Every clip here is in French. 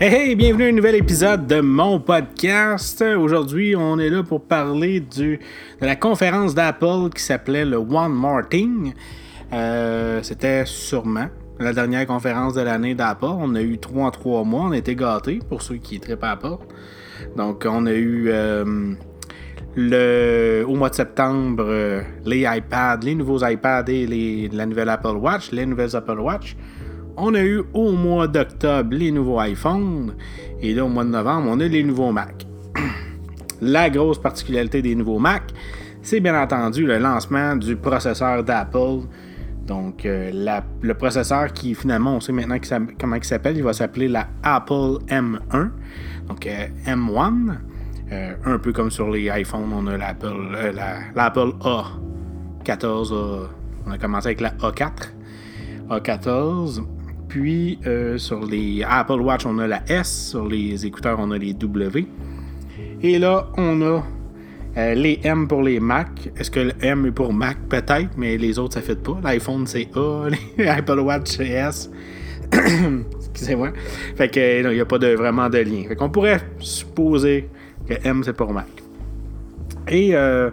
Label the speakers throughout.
Speaker 1: Hey, hey, bienvenue à un nouvel épisode de mon podcast. Aujourd'hui, on est là pour parler de la conférence d'Apple qui s'appelait le One More Thing. Euh, C'était sûrement la dernière conférence de l'année d'Apple. On a eu trois en trois mois. On a été gâtés pour ceux qui trippent Apple. Donc, on a eu euh, le, au mois de septembre euh, les iPads, les nouveaux iPads et la nouvelle Apple Watch, les nouvelles Apple Watch. On a eu au mois d'octobre les nouveaux iPhones. Et là, au mois de novembre, on a les nouveaux Mac. La grosse particularité des nouveaux Mac, c'est bien entendu le lancement du processeur d'Apple. Donc, euh, le processeur qui finalement, on sait maintenant comment il s'appelle. Il va s'appeler la Apple M1. Donc, euh, M1. Euh, un peu comme sur les iPhones, on a l'Apple la- l'Apple A14. euh, on a commencé avec la A4. A14. Puis euh, sur les Apple Watch, on a la S. Sur les écouteurs, on a les W. Et là, on a euh, les M pour les Mac. Est-ce que le M est pour Mac? Peut-être, mais les autres, ça ne fait pas. L'iPhone, c'est A. Les Apple Watch, c'est S. Excusez-moi. Fait que il n'y a pas vraiment de lien. Fait qu'on pourrait supposer que M, c'est pour Mac. Et euh,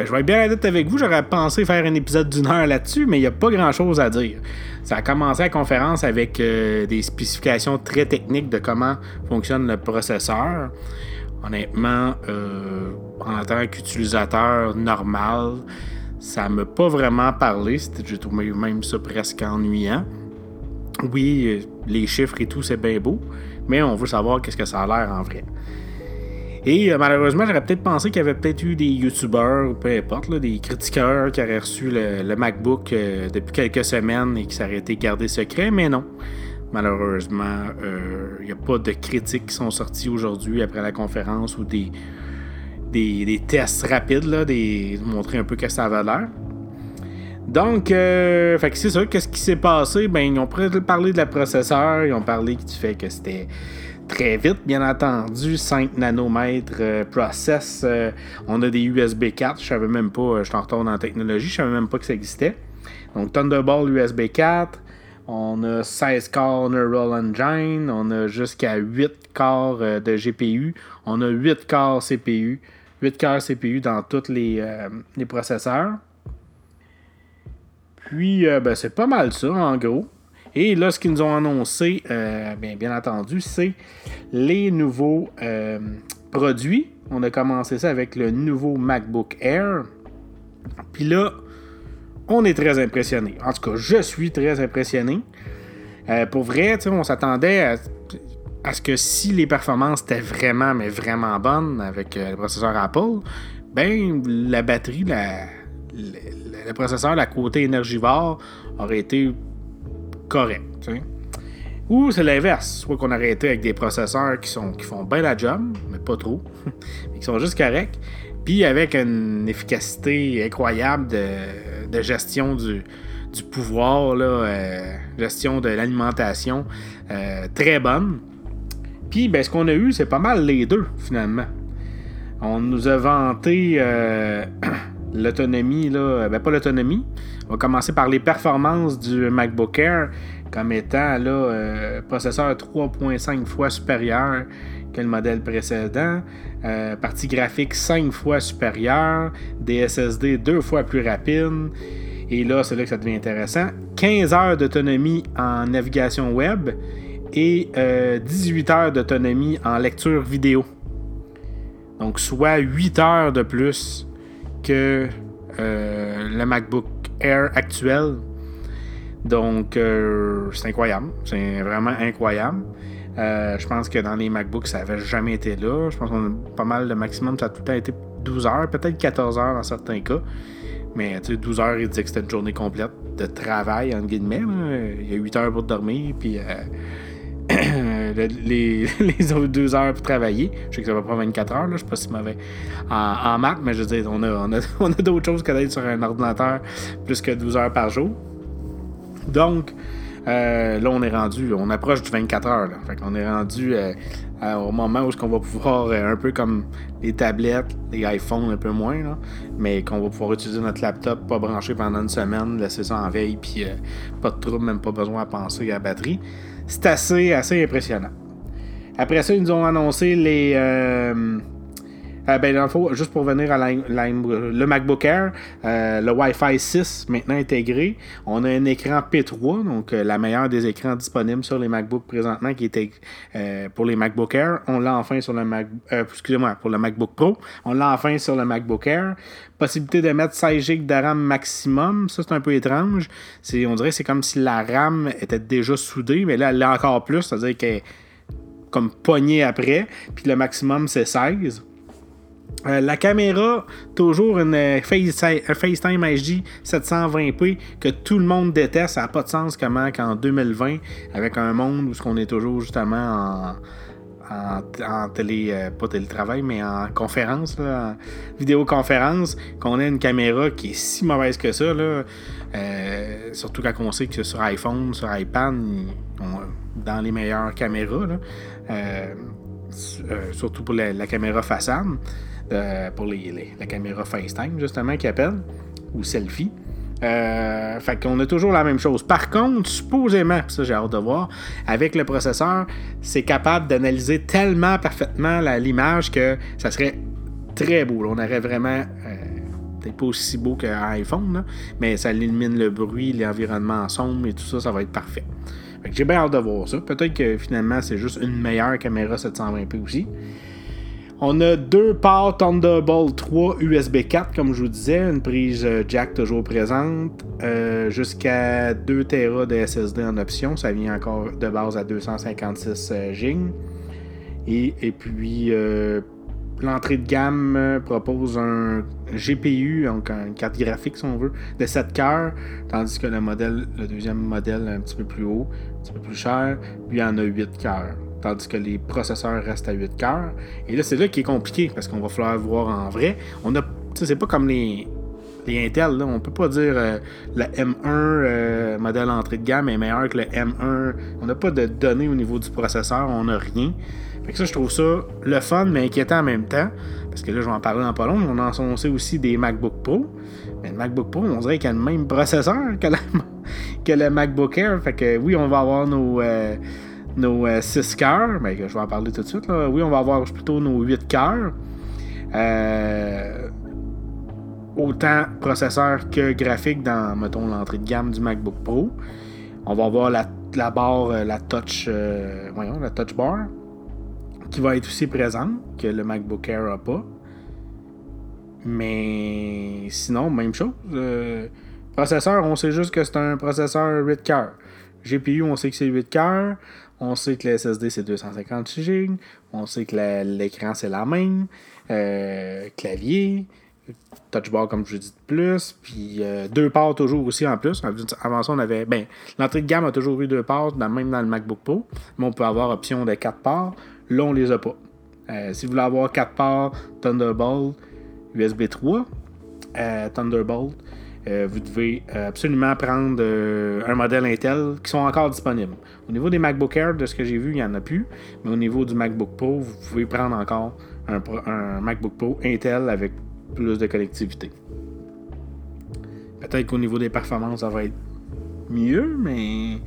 Speaker 1: ben, je vais être bien honnête avec vous, j'aurais pensé faire un épisode d'une heure là-dessus, mais il n'y a pas grand-chose à dire. Ça a commencé la conférence avec euh, des spécifications très techniques de comment fonctionne le processeur. Honnêtement, euh, en tant qu'utilisateur normal, ça ne m'a pas vraiment parlé. J'ai trouvé même ça presque ennuyant. Oui, euh, les chiffres et tout, c'est bien beau, mais on veut savoir qu'est-ce que ça a l'air en vrai. Et euh, malheureusement, j'aurais peut-être pensé qu'il y avait peut-être eu des youtubeurs, ou peu importe, des critiqueurs qui auraient reçu le, MacBook euh, depuis quelques semaines et qui s'auraient été gardé secret, mais non. Malheureusement, euh, il n'y a pas de critiques qui sont sorties aujourd'hui après la conférence ou des, tests rapides, là, des, montrer un peu que ça avait l'air. Donc, euh, fait que c'est ça. Qu'est-ce qui s'est passé? Ben, ils ont parlé de la processeur. Ils ont parlé du fait que c'était très vite, bien entendu. 5 nanomètres euh, process. euh, on a des USB 4. Je savais même pas. euh, Je suis en retour dans la technologie. Je savais même pas que ça existait. Donc, Thunderbolt USB 4. On a 16 corps Neural Engine. On a jusqu'à 8 corps de GPU. On a 8 corps CPU. 8 corps CPU dans tous les, processeurs. Puis, ben, c'est pas mal ça, en gros. Et là, ce qu'ils nous ont annoncé, euh, bien, entendu, c'est les nouveaux euh, produits. On a commencé ça avec le nouveau MacBook Air. Puis là, on est très impressionné. En tout cas, je suis très impressionné. Euh, pour vrai, on s'attendait à, ce que si les performances étaient vraiment, mais vraiment bonnes avec le processeur Apple, ben la batterie, le processeur, la côté énergivore aurait été correct. Ou c'est l'inverse, soit qu'on été avec des processeurs qui, sont, qui font bien la job, mais pas trop, mais qui sont juste corrects, puis avec une efficacité incroyable de, de gestion du, du pouvoir, là, euh, gestion de l'alimentation euh, très bonne. Puis ben, ce qu'on a eu, c'est pas mal les deux, finalement. On nous a vanté euh, l'autonomie, là, ben pas l'autonomie. On va commencer par les performances du MacBook Air comme étant là, euh, processeur 3.5 fois supérieur que le modèle précédent, euh, partie graphique 5 fois supérieure, des SSD 2 fois plus rapide. Et là, c'est là que ça devient intéressant. 15 heures d'autonomie en navigation web et euh, 18 heures d'autonomie en lecture vidéo. Donc, soit 8 heures de plus que euh, le MacBook Air actuel. Donc, euh, c'est incroyable. C'est vraiment incroyable. Euh, je pense que dans les MacBooks, ça n'avait jamais été là. Je pense qu'on a pas mal, le maximum, ça a tout le temps été 12 heures, peut-être 14 heures dans certains cas. Mais tu sais, 12 heures, il disait que c'était une journée complète de travail, entre guillemets. là. Il y a 8 heures pour dormir, puis euh, le- les, autres 2 heures pour travailler. Je sais que ça va pas 24 heures, là, je suis pas si mauvais en, en maths, mais je veux dire, on a, on a, on a d'autres choses que d'être sur un ordinateur plus que 12 heures par jour. Donc, euh, là, on est rendu, on approche du 24 heures. Fait qu'on est rendu euh, au moment où on va pouvoir, euh, un peu comme les tablettes, les iPhones un peu moins, mais qu'on va pouvoir utiliser notre laptop, pas branché pendant une semaine, laisser ça en veille, puis pas de trouble, même pas besoin à penser à la batterie. C'est assez, assez impressionnant. Après ça, ils nous ont annoncé les. Euh, euh, ben, juste pour venir à le MacBook Air, euh, le Wi-Fi 6 maintenant intégré. On a un écran P3, donc la meilleure des écrans disponibles sur les MacBooks présentement, qui était pour les MacBook Air. On l'a enfin sur le Mac, excusez-moi, pour le MacBook Pro. On l'a enfin sur le MacBook Air. Possibilité de mettre 16 GB de RAM maximum. Ça, c'est un peu étrange. on dirait que c'est comme si la RAM était déjà soudée, mais là, elle l'est encore plus, c'est-à-dire qu'elle est comme poignée après. Puis le maximum, c'est 16. Euh, la caméra, toujours une euh, FaceTime HD 720p que tout le monde déteste. Ça n'a pas de sens comment qu'en 2020, avec un monde où on est toujours justement en, télé, euh, pas télétravail, mais en conférence, en vidéoconférence, qu'on ait une caméra qui est si mauvaise que ça. surtout quand on sait que sur iPhone, sur iPad, dans les meilleures caméras, surtout pour la caméra façade. Euh, pour les, la caméra FaceTime, justement, qui appelle, ou selfie. Euh, fait qu'on a toujours la même chose. Par contre, supposément, ça j'ai hâte de voir, avec le processeur, c'est capable d'analyser tellement parfaitement l'image que ça serait très beau. On aurait vraiment. Euh, peut-être pas aussi beau qu'un iPhone, mais ça élimine le bruit, l'environnement sombre et tout ça, ça va être parfait. j'ai bien hâte de voir ça. Peut-être que finalement, c'est juste une meilleure caméra 720p aussi. On a deux ports Thunderbolt 3 USB 4, comme je vous disais, une prise euh, jack toujours présente, euh, jusqu'à 2 Tera de SSD en option. Ça vient encore de base à 256 euh, GB. Et, puis, l'entrée de gamme propose un GPU, donc une carte graphique si on veut, de 7 cœurs, tandis que le deuxième modèle, un petit peu plus haut, un petit peu plus cher, lui en a 8 cœurs tandis que les processeurs restent à 8 cœurs. Et là, c'est là qui est compliqué parce qu'on va falloir voir en vrai. On a, c'est pas comme les, les Intel, là. on peut pas dire euh, le M1 euh, modèle entrée de gamme est meilleur que le M1. On n'a pas de données au niveau du processeur, on n'a rien. Fait que ça, je trouve ça le fun, mais inquiétant en même temps. Parce que là, je vais en parler dans pas long. On a annoncé aussi des MacBook Pro. Mais le MacBook Pro, on dirait qu'il a le même processeur que, que le MacBook Air. Fait que oui, on va avoir nos. Euh, nos 6 euh, cœurs, mais ben, je vais en parler tout de suite. Oui, on va avoir plutôt nos 8 cœurs. Euh, autant processeur que graphique dans, mettons, l'entrée de gamme du MacBook Pro. On va avoir la, barre, euh, la touch, voyons, la touch bar, qui va être aussi présente, que le MacBook Air n'a pas. Mais sinon, même chose. processeur, on sait juste que c'est un processeur 8 cœurs. GPU, on sait que c'est 8 cœurs. On sait que le SSD c'est 256 GB. On sait que l'écran c'est la même. Euh, clavier. Touch bar comme je dis de plus. Puis euh, deux ports toujours aussi en plus. Avant ça, on avait. Ben, l'entrée de gamme a toujours eu deux ports, même dans le MacBook Pro. Mais on peut avoir option de quatre ports. Là, on les a pas. Euh, si vous voulez avoir quatre ports Thunderbolt, USB 3, Thunderbolt, euh, vous devez euh, absolument prendre euh, un modèle Intel qui sont encore disponibles. Au niveau des MacBook Air, de ce que j'ai vu, il n'y en a plus. Mais au niveau du MacBook Pro, vous pouvez prendre encore un, MacBook Pro Intel avec plus de connectivité. Peut-être qu'au niveau des performances, ça va être mieux, mais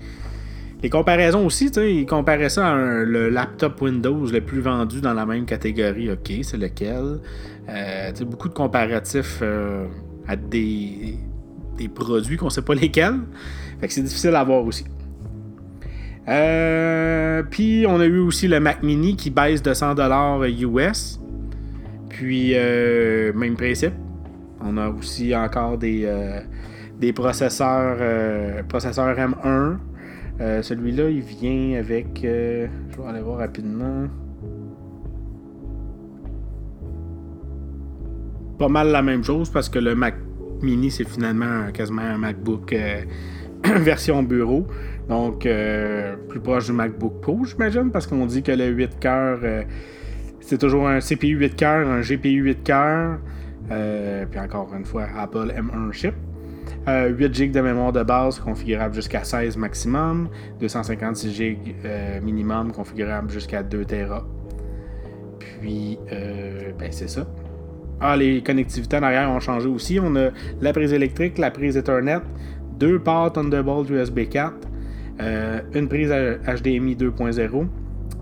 Speaker 1: les comparaisons aussi, ils comparaient ça à le laptop Windows le plus vendu dans la même catégorie. OK, c'est lequel? Euh, beaucoup de comparatifs à des, produits qu'on sait pas lesquels. Fait que c'est difficile à voir aussi. Euh, puis on a eu aussi le Mac Mini qui baisse de 100$ US. Puis euh, même principe. On a aussi encore des, euh, des processeurs, processeurs M1. Celui-là, il vient avec. je vais aller voir rapidement. Pas mal la même chose parce que le Mac Mini, c'est finalement quasiment un MacBook euh, version bureau. Donc, euh, plus proche du MacBook Pro, j'imagine, parce qu'on dit que le 8 cœurs, euh, c'est toujours un CPU 8 cœurs, un GPU 8 cœurs. puis encore une fois, Apple M1 chip. 8 GB de mémoire de base configurable jusqu'à 16 maximum, 256 GB minimum configurable jusqu'à 2 Tera. Puis, ben c'est ça. Ah, les connectivités en arrière ont changé aussi. On a la prise électrique, la prise Ethernet, deux ports Thunderbolt USB 4, euh, une prise HDMI 2.0,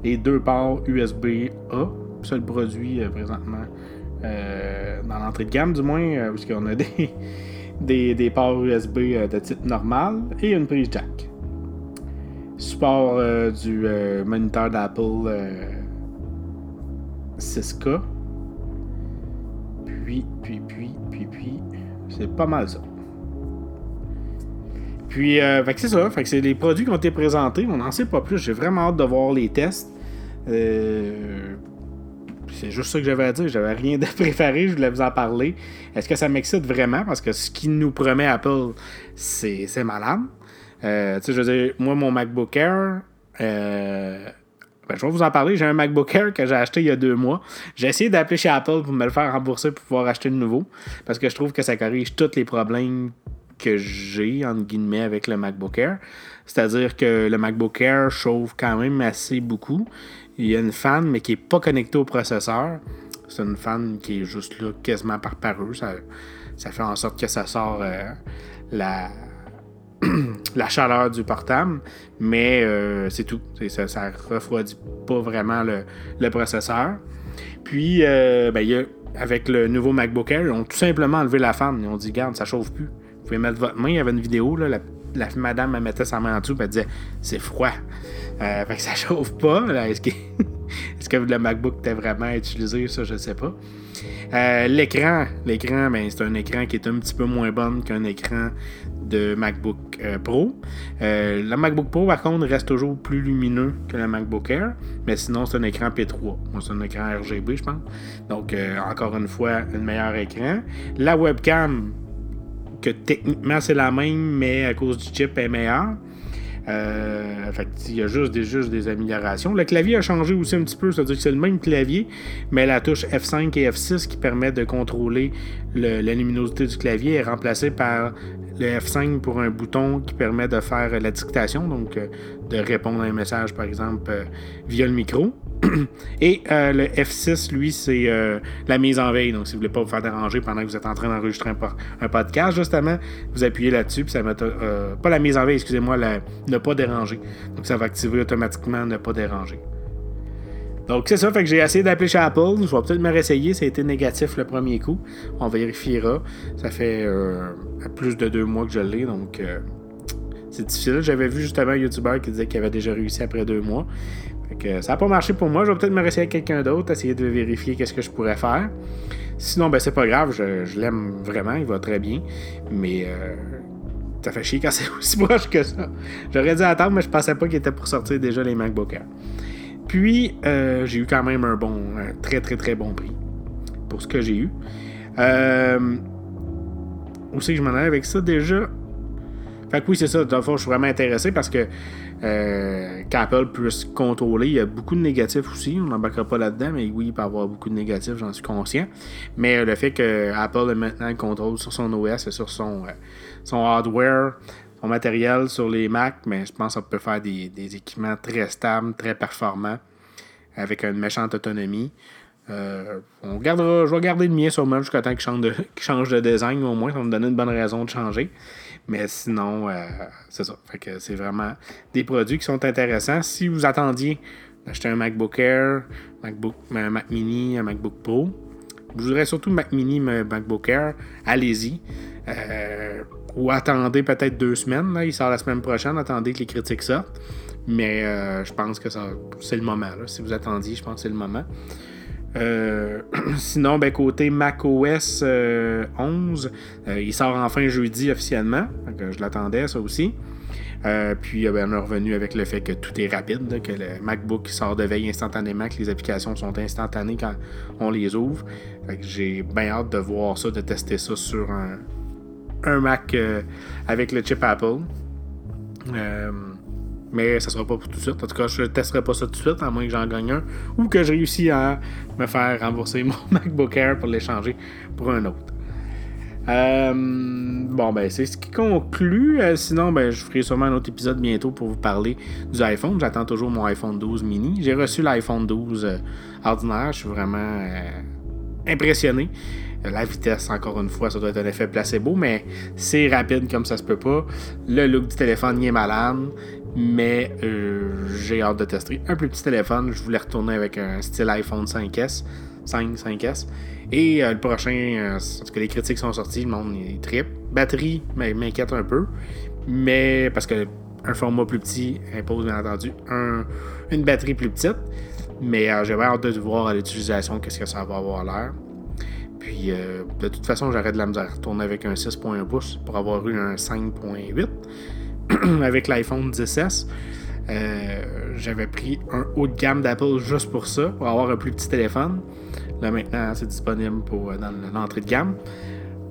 Speaker 1: et deux ports USB-A. Seul produit présentement dans l'entrée de gamme, du moins, parce qu'on a des, des, ports USB de type normal et une prise jack. Support du moniteur d'Apple 6K. Puis, puis, puis, puis, puis, c'est pas mal ça. Puis, euh, c'est ça. C'est les produits qui ont été présentés. On n'en sait pas plus. J'ai vraiment hâte de voir les tests. Euh, c'est juste ça que j'avais à dire. J'avais rien de préparé. Je voulais vous en parler. Est-ce que ça m'excite vraiment? Parce que ce qui nous promet Apple, c'est malade. Euh, tu sais, je veux dire, moi, mon MacBook Air, euh, ben, je vais vous en parler. J'ai un MacBook Air que j'ai acheté il y a deux mois. J'ai essayé d'appeler chez Apple pour me le faire rembourser pour pouvoir acheter de nouveau. Parce que je trouve que ça corrige tous les problèmes que j'ai, entre guillemets, avec le MacBook Air. C'est-à-dire que le MacBook Air chauffe quand même assez beaucoup. Il y a une fan, mais qui n'est pas connectée au processeur. C'est une fan qui est juste là, quasiment par parure. Ça, ça fait en sorte que ça sort euh, la, la chaleur du portable, mais euh, c'est tout. Ça, ça refroidit pas vraiment le, processeur. Puis, euh, ben, avec le nouveau MacBook Air, ils ont tout simplement enlevé la fan. Ils ont dit, garde, ça chauffe plus pouvez mettre votre main. Il y avait une vidéo, là, la, madame mettait sa main en dessous et elle disait c'est froid. Euh, fait que ça chauffe pas. Est-ce que, le MacBook était vraiment utilisé? Ça, je sais pas. L'écran, l'écran, ben, c'est un écran qui est un petit peu moins bon qu'un écran de MacBook euh, Pro. le MacBook Pro, par contre, reste toujours plus lumineux que le MacBook Air, mais sinon, c'est un écran P3. C'est un écran RGB, je pense. Donc, encore une fois, un meilleur écran. La webcam, que techniquement c'est la même, mais à cause du chip est meilleur. Euh, fait il y a juste des, juste des améliorations. Le clavier a changé aussi un petit peu, c'est-à-dire que c'est le même clavier, mais la touche F5 et F6 qui permet de contrôler la luminosité du clavier est remplacée par le F5 pour un bouton qui permet de faire la dictation, donc euh, de répondre à un message par exemple euh, via le micro. Et euh, le F6, lui, c'est la mise en veille. Donc, si vous voulez pas vous faire déranger pendant que vous êtes en train d'enregistrer un, podcast, justement, vous appuyez là-dessus, puis ça met. Euh, pas la mise en veille, excusez-moi, ne pas déranger. Donc, ça va activer automatiquement ne pas déranger. Donc, c'est ça, fait que j'ai essayé d'appeler chez Apple. Je vais peut-être me réessayer. Ça a été négatif le premier coup. On vérifiera. Ça fait plus de deux mois que je l'ai, donc c'est difficile. J'avais vu justement un YouTuber qui disait qu'il avait déjà réussi après deux mois ça n'a pas marché pour moi. Je vais peut-être me réessayer avec quelqu'un d'autre, essayer de vérifier qu'est-ce que je pourrais faire. Sinon, ben c'est pas grave, je, l'aime vraiment, il va très bien. Mais euh, ça fait chier quand c'est aussi proche que ça. J'aurais dû attendre, mais je pensais pas qu'il était pour sortir déjà les MacBook Air. Puis, euh, j'ai eu quand même un bon, un très très très bon prix pour ce que j'ai eu. Euh, où c'est que je m'en allais avec ça déjà? Fait que oui, c'est ça. Dans je suis vraiment intéressé parce que euh, qu'Apple puisse contrôler. Il y a beaucoup de négatifs aussi. On n'embarquera pas là-dedans, mais oui, il peut y avoir beaucoup de négatifs, j'en suis conscient. Mais euh, le fait que Apple ait maintenant le contrôle sur son OS et sur son, euh, son hardware, son matériel sur les Mac, mais je pense ça peut faire des, équipements très stables, très performants, avec une méchante autonomie. on gardera, je vais garder le mien sur moi jusqu'à temps qu'il change, de, design au moins, ça va me donner une bonne raison de changer. Mais sinon, euh, c'est ça. C'est vraiment des produits qui sont intéressants. Si vous attendiez d'acheter un MacBook Air, MacBook, un Mac Mini, un MacBook Pro, je voudrais surtout Mac Mini, MacBook Air, allez-y. Euh, ou attendez peut-être deux semaines. Il sort la semaine prochaine. Attendez que les critiques sortent. Mais euh, je pense que c'est le moment. Si vous attendiez, je pense que c'est le moment. Euh, sinon, ben, côté macOS 11, euh, euh, il sort enfin jeudi officiellement. je l'attendais, ça aussi. Puis ben, on est revenu avec le fait que tout est rapide, que le MacBook sort de veille instantanément, que les applications sont instantanées quand on les ouvre. j'ai bien hâte de voir ça, de tester ça sur un, Mac avec le chip Apple. Mais ça sera pas pour tout de suite. En tout cas, je ne testerai pas ça tout de suite, à moins que j'en gagne un. Ou que je réussis à me faire rembourser mon MacBook Air pour l'échanger pour un autre. Euh, bon, ben, c'est ce qui conclut. Euh, sinon, ben, je ferai sûrement un autre épisode bientôt pour vous parler du iPhone. J'attends toujours mon iPhone 12 mini. J'ai reçu l'iPhone 12 euh, ordinaire. Je suis vraiment impressionné. La vitesse, encore une fois, ça doit être un effet placebo, mais c'est rapide comme ça se peut pas. Le look du téléphone, il est malade, mais j'ai hâte de tester. Un plus petit téléphone, je voulais retourner avec un style iPhone 5S, 5, 5S. Et euh, le prochain, euh, en tout cas, les critiques sont sorties, le monde est trip. Batterie m'inquiète un peu, mais parce que un format plus petit impose bien entendu une batterie plus petite. Mais j'ai hâte de voir à l'utilisation qu'est-ce que ça va avoir l'air. Puis, euh, de toute façon, j'arrête de la misère. Retourner avec un 6.1 pouces pour avoir eu un 5.8 avec l'iPhone 10S. Euh, j'avais pris un haut de gamme d'Apple juste pour ça, pour avoir un plus petit téléphone. Là, maintenant, c'est disponible pour, euh, dans l'entrée de gamme,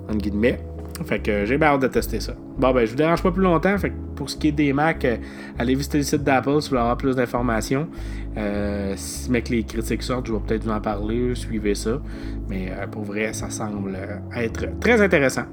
Speaker 1: en guillemets. Fait que j'ai bien hâte de tester ça. Bon, ben, je vous dérange pas plus longtemps. Fait que pour ce qui est des Mac, euh, allez visiter le site d'Apple si vous voulez avoir plus d'informations. Euh, si mec, les critiques sortent, je vais peut-être vous en parler. Suivez ça. Mais euh, pour vrai, ça semble être très intéressant.